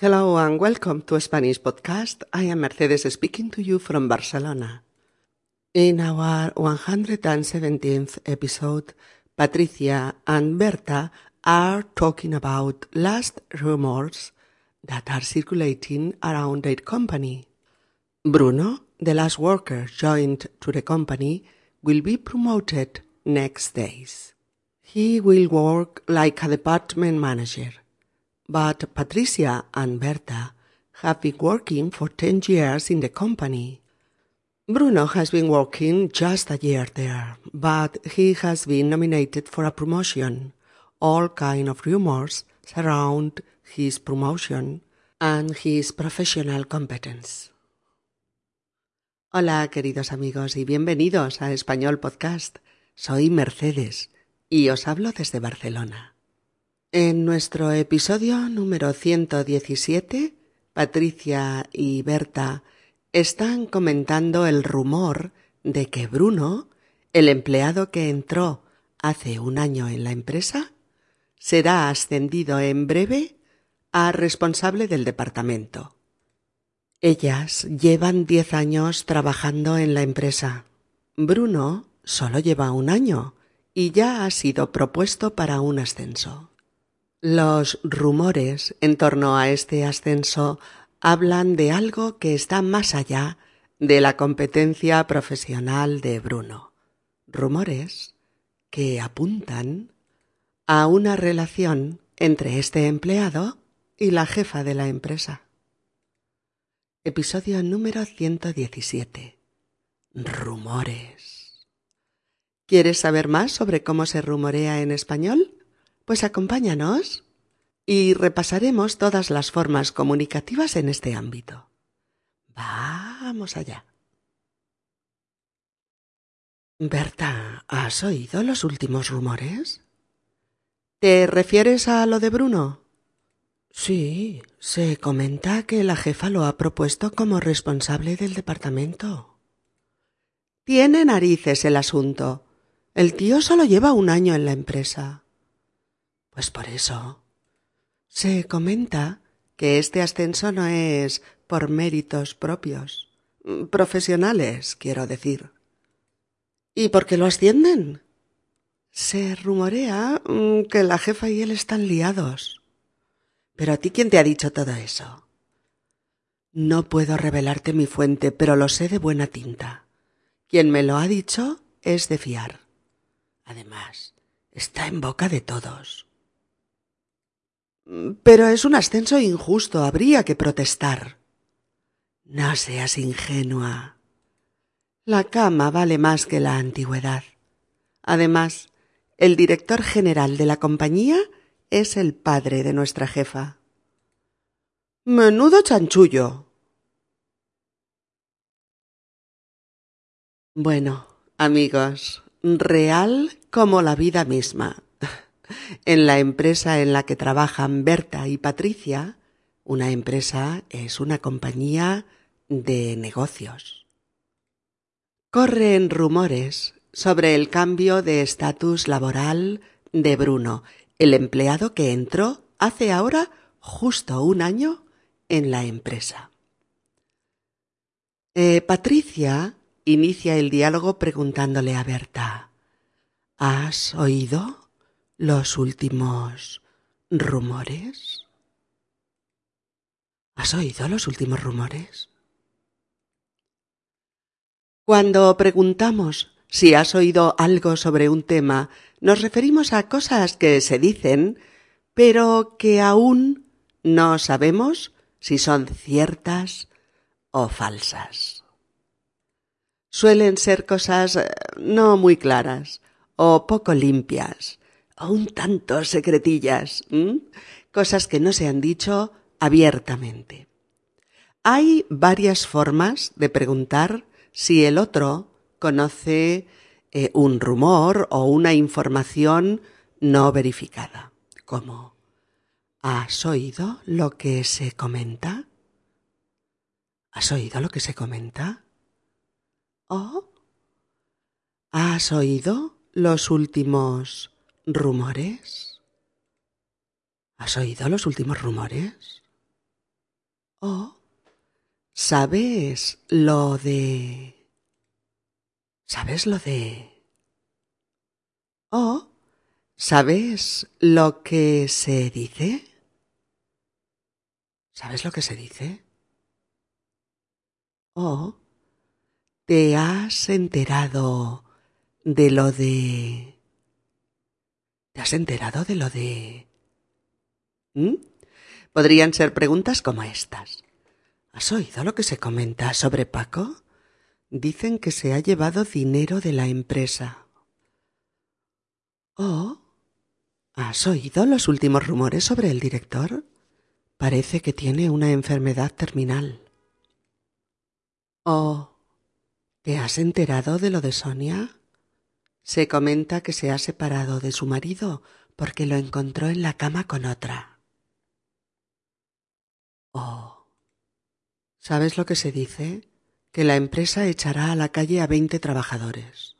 Hello and welcome to Spanish Podcast. I am Mercedes speaking to you from Barcelona. In our 117th episode, Patricia and Berta are talking about last rumors that are circulating around their company. Bruno, the last worker joined to the company, will be promoted next days. He will work like a department manager but Patricia and Berta have been working for 10 years in the company. Bruno has been working just a year there, but he has been nominated for a promotion. All kind of rumors surround his promotion and his professional competence. Hola, queridos amigos, y bienvenidos a Español Podcast. Soy Mercedes y os hablo desde Barcelona. En nuestro episodio número 117, Patricia y Berta están comentando el rumor de que Bruno, el empleado que entró hace un año en la empresa, será ascendido en breve a responsable del departamento. Ellas llevan diez años trabajando en la empresa. Bruno solo lleva un año y ya ha sido propuesto para un ascenso. Los rumores en torno a este ascenso hablan de algo que está más allá de la competencia profesional de Bruno. Rumores que apuntan a una relación entre este empleado y la jefa de la empresa. Episodio número 117. Rumores. ¿Quieres saber más sobre cómo se rumorea en español? Pues acompáñanos y repasaremos todas las formas comunicativas en este ámbito. Vamos allá. Berta, ¿has oído los últimos rumores? ¿Te refieres a lo de Bruno? Sí, se comenta que la jefa lo ha propuesto como responsable del departamento. Tiene narices el asunto. El tío solo lleva un año en la empresa. Pues por eso. Se comenta que este ascenso no es por méritos propios, profesionales, quiero decir. ¿Y por qué lo ascienden? Se rumorea mm, que la jefa y él están liados. Pero a ti quién te ha dicho todo eso? No puedo revelarte mi fuente, pero lo sé de buena tinta. Quien me lo ha dicho es de fiar. Además, está en boca de todos. Pero es un ascenso injusto, habría que protestar. No seas ingenua. La cama vale más que la antigüedad. Además, el director general de la compañía es el padre de nuestra jefa. Menudo chanchullo. Bueno, amigos, real como la vida misma. En la empresa en la que trabajan Berta y Patricia, una empresa es una compañía de negocios. Corren rumores sobre el cambio de estatus laboral de Bruno, el empleado que entró hace ahora justo un año en la empresa. Eh, Patricia inicia el diálogo preguntándole a Berta ¿Has oído? Los últimos rumores? ¿Has oído los últimos rumores? Cuando preguntamos si has oído algo sobre un tema, nos referimos a cosas que se dicen, pero que aún no sabemos si son ciertas o falsas. Suelen ser cosas eh, no muy claras o poco limpias, un tanto secretillas, cosas que no se han dicho abiertamente. Hay varias formas de preguntar si el otro conoce eh, un rumor o una información no verificada, como ¿Has oído lo que se comenta? ¿Has oído lo que se comenta? ¿O has oído los últimos ¿Rumores? ¿Has oído los últimos rumores? O ¿sabes lo de... ¿Sabes lo de... O ¿sabes lo que se dice? ¿Sabes lo que se dice? O ¿te has enterado de lo de... ¿Te has enterado de lo de... Podrían ser preguntas como estas. ¿Has oído lo que se comenta sobre Paco? Dicen que se ha llevado dinero de la empresa. ¿Oh? ¿Has oído los últimos rumores sobre el director? Parece que tiene una enfermedad terminal. ¿Oh? ¿Te has enterado de lo de Sonia? Se comenta que se ha separado de su marido porque lo encontró en la cama con otra. Oh. ¿Sabes lo que se dice? Que la empresa echará a la calle a veinte trabajadores.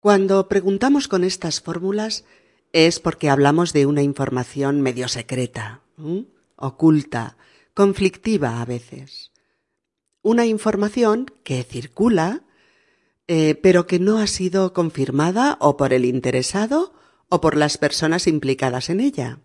Cuando preguntamos con estas fórmulas es porque hablamos de una información medio secreta, oculta, conflictiva a veces. Una información que circula, eh, pero que no ha sido confirmada o por el interesado o por las personas implicadas en ella.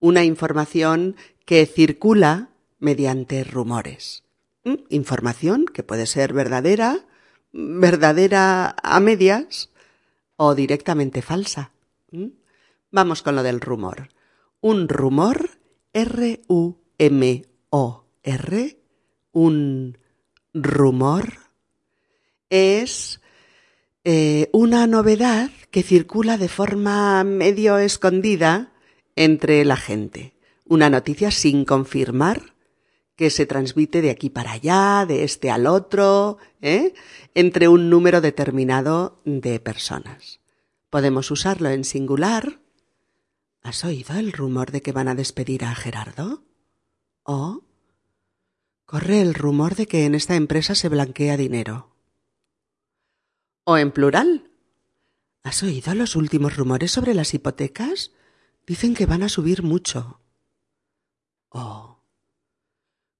Una información que circula mediante rumores. ¿Mm? Información que puede ser verdadera, verdadera a medias o directamente falsa. ¿Mm? Vamos con lo del rumor. Un rumor, R-U-M-O-R, un rumor, es eh, una novedad que circula de forma medio escondida entre la gente una noticia sin confirmar que se transmite de aquí para allá, de este al otro, ¿eh? entre un número determinado de personas. Podemos usarlo en singular. ¿Has oído el rumor de que van a despedir a Gerardo? ¿O corre el rumor de que en esta empresa se blanquea dinero? ¿O en plural? ¿Has oído los últimos rumores sobre las hipotecas? Dicen que van a subir mucho. Oh.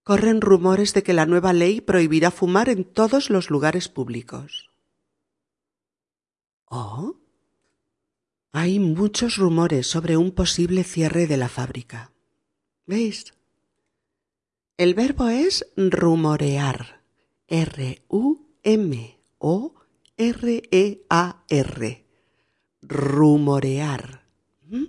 Corren rumores de que la nueva ley prohibirá fumar en todos los lugares públicos. Oh. Hay muchos rumores sobre un posible cierre de la fábrica. ¿Veis? El verbo es rumorear. R-U-M-O-R-E-A-R. Rumorear. ¿Mm?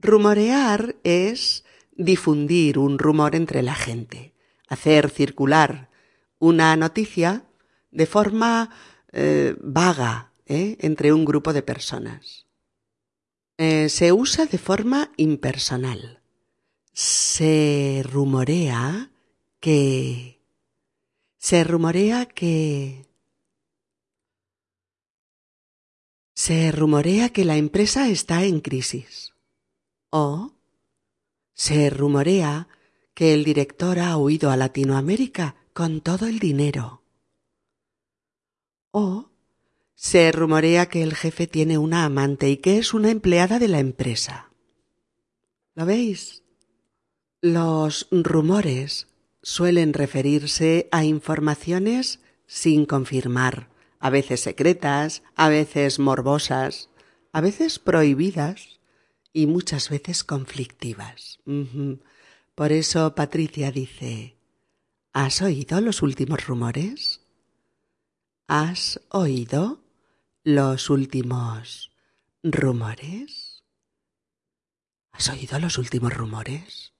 Rumorear es difundir un rumor entre la gente, hacer circular una noticia de forma eh, vaga ¿eh? entre un grupo de personas. Eh, se usa de forma impersonal. Se rumorea que... Se rumorea que... Se rumorea que la empresa está en crisis. O se rumorea que el director ha huido a Latinoamérica con todo el dinero. O se rumorea que el jefe tiene una amante y que es una empleada de la empresa. ¿Lo veis? Los rumores suelen referirse a informaciones sin confirmar, a veces secretas, a veces morbosas, a veces prohibidas y muchas veces conflictivas. Por eso Patricia dice, ¿has oído los últimos rumores? ¿Has oído los últimos rumores? ¿Has oído los últimos rumores?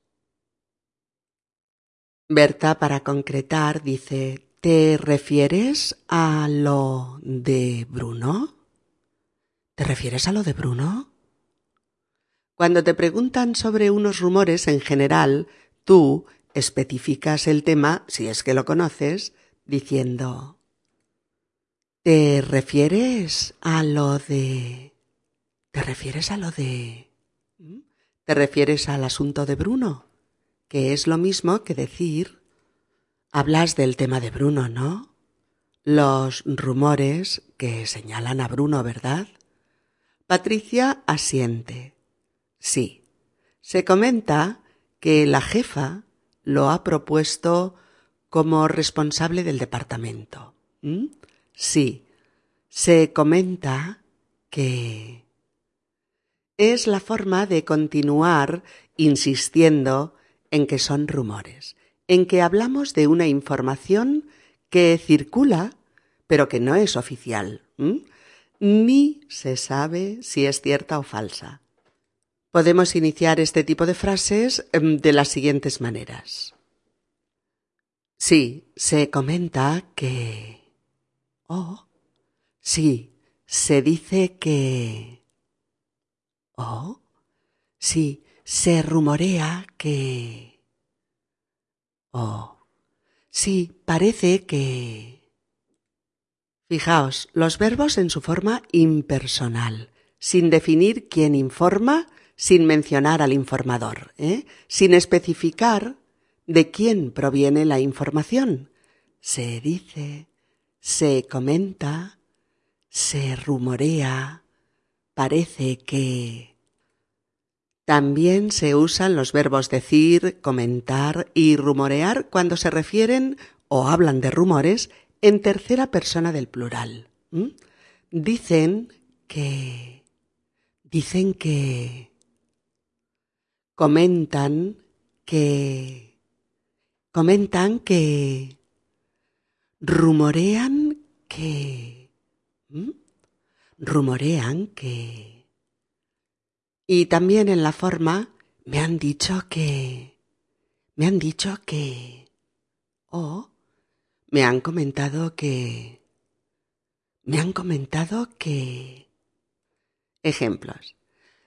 Berta, para concretar, dice, ¿te refieres a lo de Bruno? ¿Te refieres a lo de Bruno? Cuando te preguntan sobre unos rumores en general, tú especificas el tema, si es que lo conoces, diciendo ¿Te refieres a lo de... ¿Te refieres a lo de... ¿Mm? ¿Te refieres al asunto de Bruno? Que es lo mismo que decir... Hablas del tema de Bruno, ¿no? Los rumores que señalan a Bruno, ¿verdad? Patricia asiente. Sí, se comenta que la jefa lo ha propuesto como responsable del departamento. ¿Mm? Sí, se comenta que es la forma de continuar insistiendo en que son rumores, en que hablamos de una información que circula, pero que no es oficial, ni se sabe si es cierta o falsa. Podemos iniciar este tipo de frases em, de las siguientes maneras. Sí, se comenta que... Oh, sí, se dice que... Oh, sí, se rumorea que... Oh, sí, parece que... Fijaos, los verbos en su forma impersonal, sin definir quién informa, sin mencionar al informador, ¿eh? sin especificar de quién proviene la información. Se dice, se comenta, se rumorea, parece que... También se usan los verbos decir, comentar y rumorear cuando se refieren o hablan de rumores en tercera persona del plural. Dicen que... Dicen que... Comentan que... Comentan que... Rumorean que... Rumorean que... Y también en la forma me han dicho que... Me han dicho que... O me han comentado que... Me han comentado que... Ejemplos.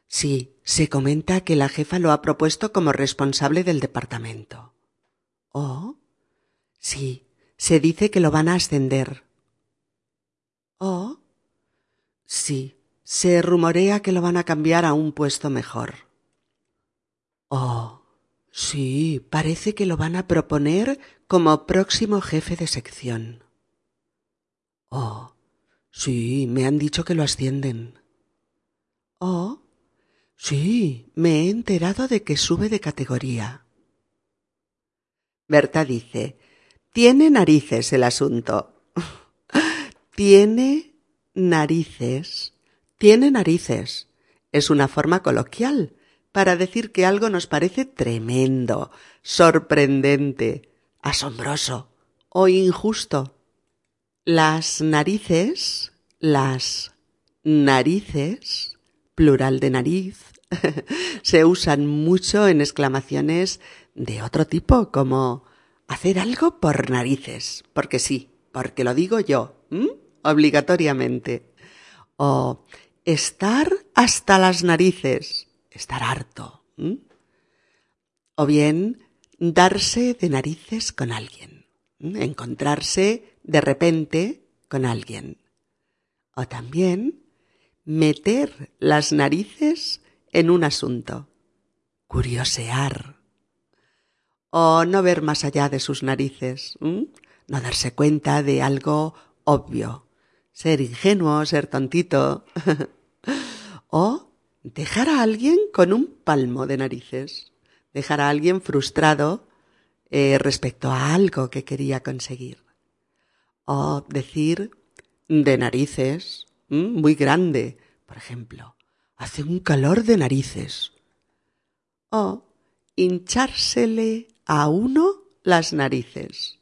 Sí, se comenta que la jefa lo ha propuesto como responsable del departamento. O... Sí, se dice que lo van a ascender. O... Sí, se rumorea que lo van a cambiar a un puesto mejor. Oh, sí, parece que lo van a proponer como próximo jefe de sección. Oh, sí, me han dicho que lo ascienden. Oh, sí, me he enterado de que sube de categoría. Berta dice, tiene narices el asunto. tiene narices tiene narices. Es una forma coloquial para decir que algo nos parece tremendo, sorprendente, asombroso o injusto. Las narices, las narices, plural de nariz, se usan mucho en exclamaciones de otro tipo, como hacer algo por narices, porque sí, porque lo digo yo, obligatoriamente. O estar hasta las narices, estar harto. O bien darse de narices con alguien, encontrarse de repente con alguien. O también meter las narices en un asunto, curiosear. O no ver más allá de sus narices, no darse cuenta de algo obvio, ser ingenuo, ser tontito. o dejar a alguien con un palmo de narices, dejar a alguien frustrado eh, respecto a algo que quería conseguir. O decir de narices, muy grande, por ejemplo, hace un calor de narices. O hinchársele a uno las narices.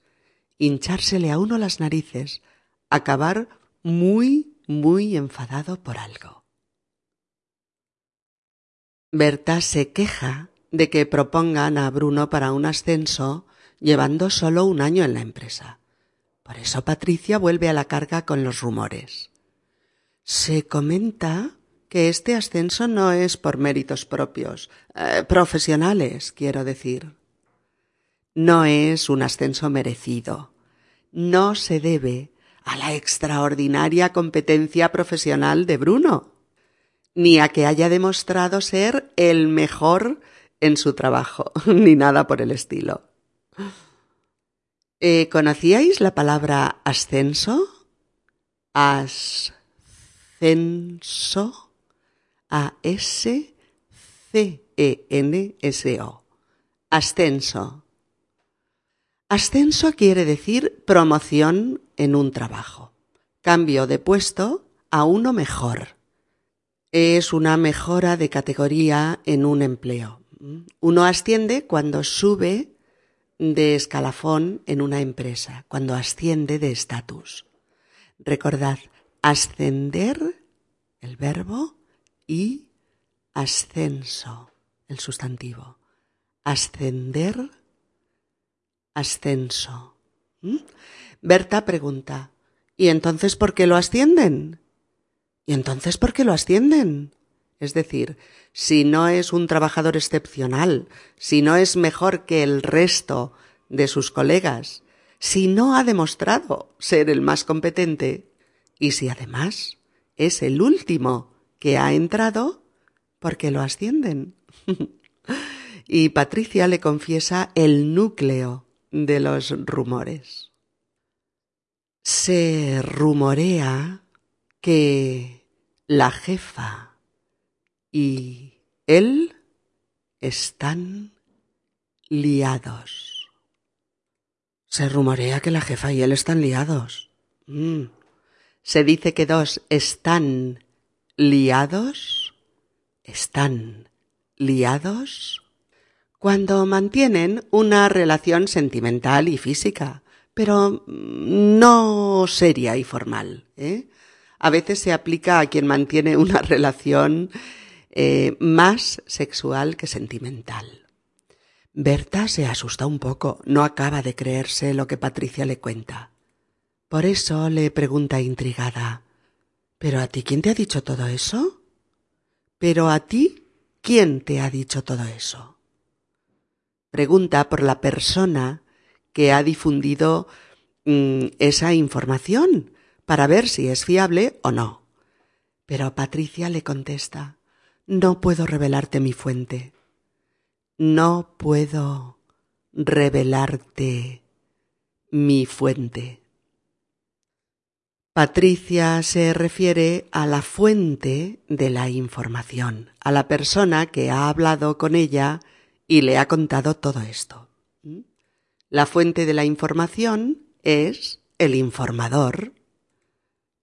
Hinchársele a uno las narices. Acabar muy, muy enfadado por algo. Berta se queja de que propongan a Bruno para un ascenso llevando solo un año en la empresa. Por eso Patricia vuelve a la carga con los rumores. Se comenta que este ascenso no es por méritos propios, eh, profesionales, quiero decir. No es un ascenso merecido. No se debe a la extraordinaria competencia profesional de Bruno, ni a que haya demostrado ser el mejor en su trabajo, ni nada por el estilo. Eh, ¿Conocíais la palabra ascenso? Ascenso. A-S-C-E-N-S-O. Ascenso. Ascenso quiere decir promoción en un trabajo, cambio de puesto a uno mejor. Es una mejora de categoría en un empleo. Uno asciende cuando sube de escalafón en una empresa, cuando asciende de estatus. Recordad, ascender, el verbo, y ascenso, el sustantivo. Ascender, ascenso. ¿Mm? Berta pregunta, ¿y entonces por qué lo ascienden? ¿Y entonces por qué lo ascienden? Es decir, si no es un trabajador excepcional, si no es mejor que el resto de sus colegas, si no ha demostrado ser el más competente, y si además es el último que ha entrado, ¿por qué lo ascienden? y Patricia le confiesa el núcleo de los rumores. Se rumorea que la jefa y él están liados. Se rumorea que la jefa y él están liados. Mm. Se dice que dos están liados. Están liados cuando mantienen una relación sentimental y física, pero no seria y formal. ¿eh? A veces se aplica a quien mantiene una relación eh, más sexual que sentimental. Berta se asusta un poco, no acaba de creerse lo que Patricia le cuenta. Por eso le pregunta intrigada ¿Pero a ti quién te ha dicho todo eso? ¿Pero a ti quién te ha dicho todo eso? pregunta por la persona que ha difundido mm, esa información para ver si es fiable o no. Pero Patricia le contesta, no puedo revelarte mi fuente. No puedo revelarte mi fuente. Patricia se refiere a la fuente de la información, a la persona que ha hablado con ella y le ha contado todo esto. La fuente de la información es el informador,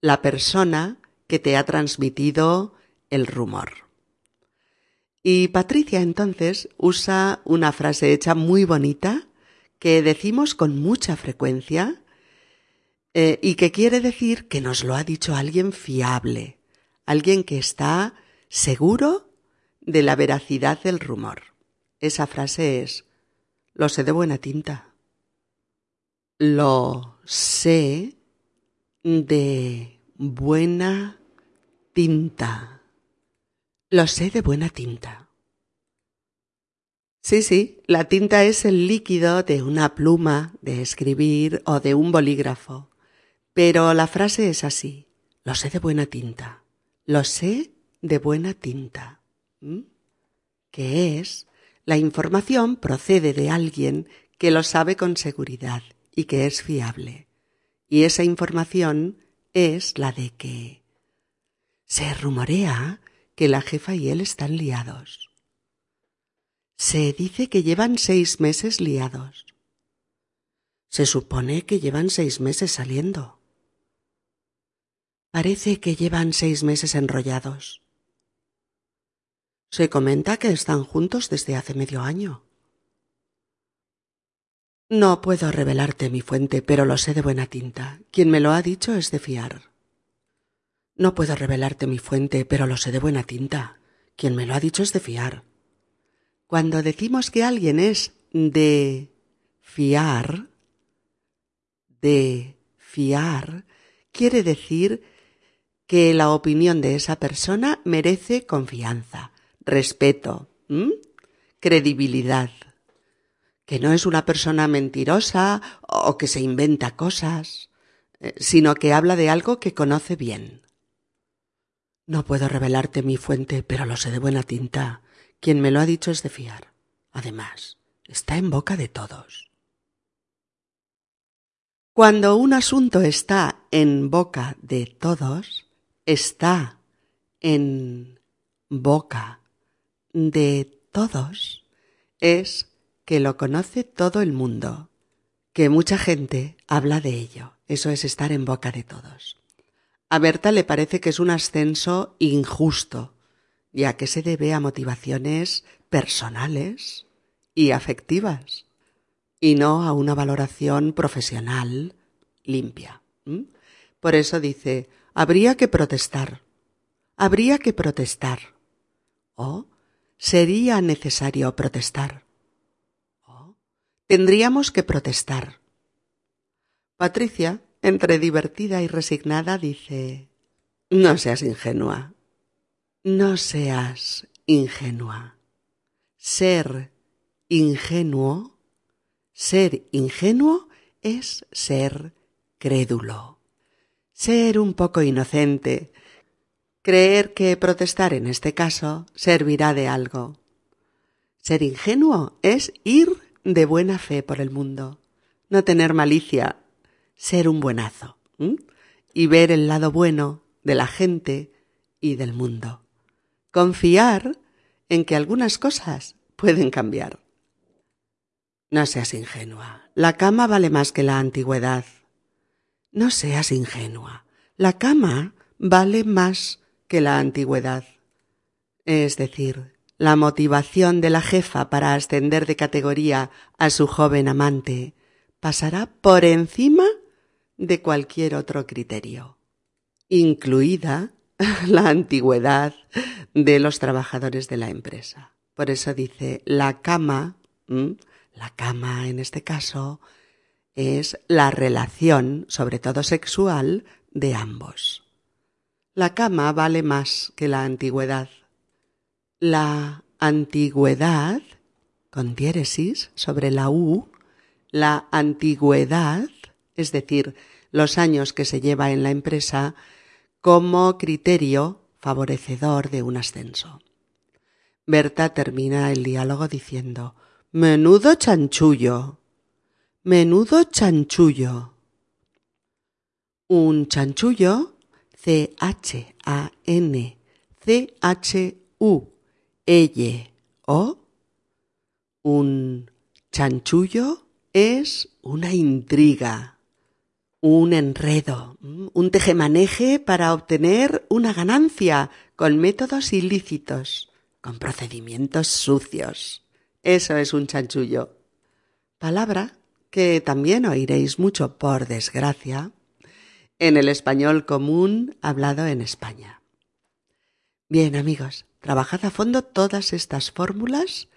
la persona que te ha transmitido el rumor. Y Patricia entonces usa una frase hecha muy bonita que decimos con mucha frecuencia eh, y que quiere decir que nos lo ha dicho alguien fiable, alguien que está seguro de la veracidad del rumor. Esa frase es, lo sé de buena tinta. Lo sé de buena tinta. Lo sé de buena tinta. Sí, sí, la tinta es el líquido de una pluma de escribir o de un bolígrafo. Pero la frase es así. Lo sé de buena tinta. Lo sé de buena tinta. ¿Mm? ¿Qué es la información procede de alguien que lo sabe con seguridad y que es fiable. Y esa información es la de que se rumorea que la jefa y él están liados. Se dice que llevan seis meses liados. Se supone que llevan seis meses saliendo. Parece que llevan seis meses enrollados. Se comenta que están juntos desde hace medio año. No puedo revelarte mi fuente, pero lo sé de buena tinta. Quien me lo ha dicho es de fiar. No puedo revelarte mi fuente, pero lo sé de buena tinta. Quien me lo ha dicho es de fiar. Cuando decimos que alguien es de fiar, de fiar, quiere decir que la opinión de esa persona merece confianza, respeto, credibilidad, que no es una persona mentirosa o que se inventa cosas, eh, sino que habla de algo que conoce bien. No puedo revelarte mi fuente, pero lo sé de buena tinta. Quien me lo ha dicho es de fiar. Además, está en boca de todos. Cuando un asunto está en boca de todos, está en boca de todos es que lo conoce todo el mundo, que mucha gente habla de ello. Eso es estar en boca de todos. A Berta le parece que es un ascenso injusto, ya que se debe a motivaciones personales y afectivas, y no a una valoración profesional limpia. Por eso dice, habría que protestar, habría que protestar, o sería necesario protestar, tendríamos que protestar. Patricia, entre divertida y resignada, dice No seas ingenua. No seas ingenua. Ser ingenuo, ser ingenuo es ser crédulo. Ser un poco inocente, creer que protestar en este caso servirá de algo. Ser ingenuo es ir de buena fe por el mundo, no tener malicia, ser un buenazo y ver el lado bueno de la gente y del mundo. Confiar en que algunas cosas pueden cambiar. No seas ingenua. La cama vale más que la antigüedad. No seas ingenua. La cama vale más que la antigüedad. Es decir, la motivación de la jefa para ascender de categoría a su joven amante pasará por encima de cualquier otro criterio, incluida la antigüedad de los trabajadores de la empresa. Por eso dice, la cama, la cama en este caso, es la relación, sobre todo sexual, de ambos. La cama vale más que la antigüedad. La antigüedad, con diéresis sobre la U, la antigüedad es decir, los años que se lleva en la empresa, como criterio favorecedor de un ascenso. Berta termina el diálogo diciendo Menudo chanchullo. Menudo chanchullo. Un chanchullo, C-H-A-N, C-H-U-L-O, un chanchullo es una intriga un enredo, un tejemaneje para obtener una ganancia con métodos ilícitos, con procedimientos sucios. Eso es un chanchullo. Palabra que también oiréis mucho, por desgracia, en el español común hablado en España. Bien, amigos, trabajad a fondo todas estas fórmulas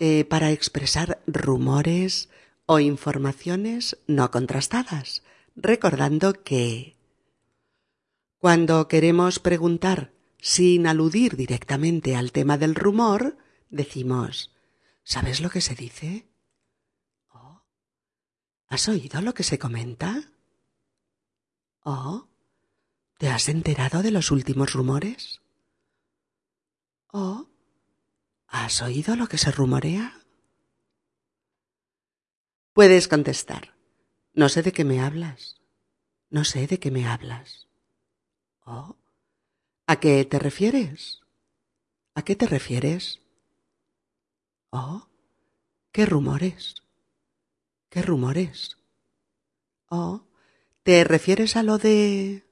eh, para expresar rumores o informaciones no contrastadas recordando que cuando queremos preguntar sin aludir directamente al tema del rumor, decimos ¿Sabes lo que se dice? ¿Oh? ¿Has oído lo que se comenta? ¿Oh? ¿Te has enterado de los últimos rumores? ¿Oh? ¿Has oído lo que se rumorea? Puedes contestar. No sé de qué me hablas. No sé de qué me hablas. ¿Oh? ¿A qué te refieres? ¿A qué te refieres? ¿Oh? ¿Qué rumores? ¿Qué rumores? ¿Oh? ¿Te refieres a lo de...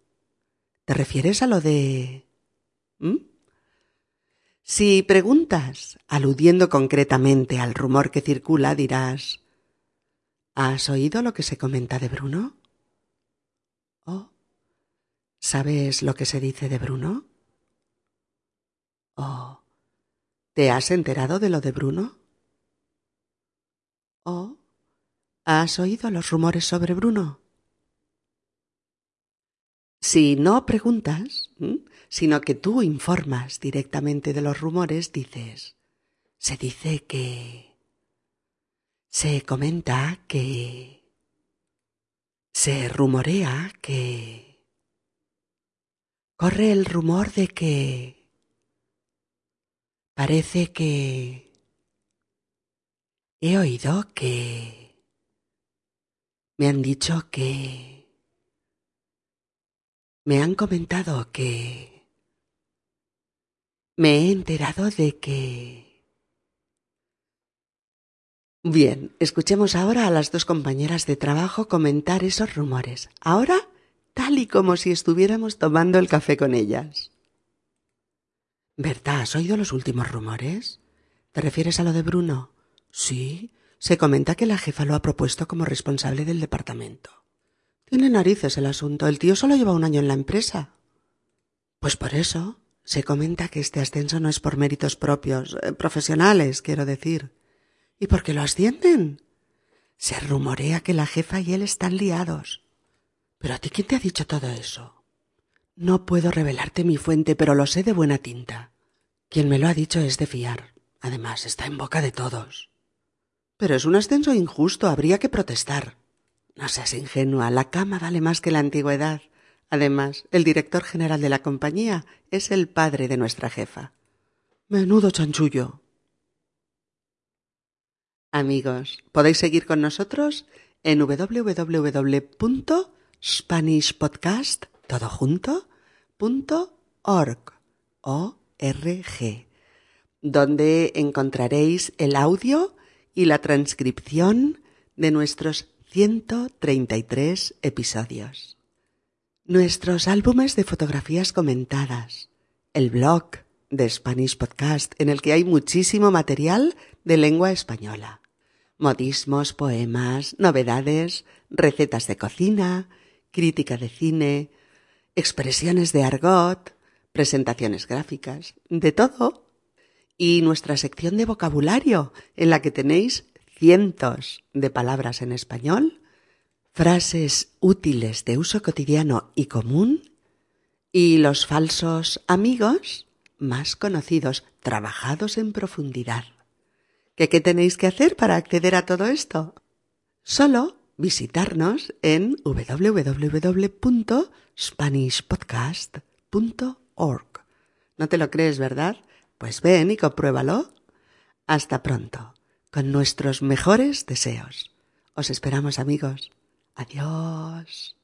¿Te refieres a lo de... ¿Mm? Si preguntas, aludiendo concretamente al rumor que circula, dirás ¿Has oído lo que se comenta de Bruno? ¿Oh? ¿Sabes lo que se dice de Bruno? ¿Oh? ¿Te has enterado de lo de Bruno? ¿Oh? ¿Has oído los rumores sobre Bruno? Si no preguntas, sino que tú informas directamente de los rumores, dices, se dice que... Se comenta que... Se rumorea que... Corre el rumor de que... Parece que... He oído que... Me han dicho que... Me han comentado que... Me he enterado de que... Bien, escuchemos ahora a las dos compañeras de trabajo comentar esos rumores. Ahora, tal y como si estuviéramos tomando el café con ellas. Berta, ¿has oído los últimos rumores? ¿Te refieres a lo de Bruno? Sí, se comenta que la jefa lo ha propuesto como responsable del departamento. Tiene narices el asunto. El tío solo lleva un año en la empresa. Pues por eso se comenta que este ascenso no es por méritos propios, eh, profesionales, quiero decir. ¿Y por qué lo ascienden? Se rumorea que la jefa y él están liados. ¿Pero a ti quién te ha dicho todo eso? No puedo revelarte mi fuente, pero lo sé de buena tinta. Quien me lo ha dicho es de fiar. Además, está en boca de todos. Pero es un ascenso injusto, habría que protestar. No seas ingenua, la cama vale más que la antigüedad. Además, el director general de la compañía es el padre de nuestra jefa. Menudo chanchullo. Amigos, podéis seguir con nosotros en www.spanishpodcast, todo junto, donde encontraréis el audio y la transcripción de nuestros 133 episodios. Nuestros álbumes de fotografías comentadas, el blog de Spanish Podcast en el que hay muchísimo material de lengua española, modismos, poemas, novedades, recetas de cocina, crítica de cine, expresiones de argot, presentaciones gráficas, de todo. Y nuestra sección de vocabulario en la que tenéis cientos de palabras en español, frases útiles de uso cotidiano y común y los falsos amigos más conocidos, trabajados en profundidad. ¿Qué, ¿Qué tenéis que hacer para acceder a todo esto? Solo visitarnos en www.spanishpodcast.org. ¿No te lo crees, verdad? Pues ven y compruébalo. Hasta pronto con nuestros mejores deseos. Os esperamos amigos. Adiós.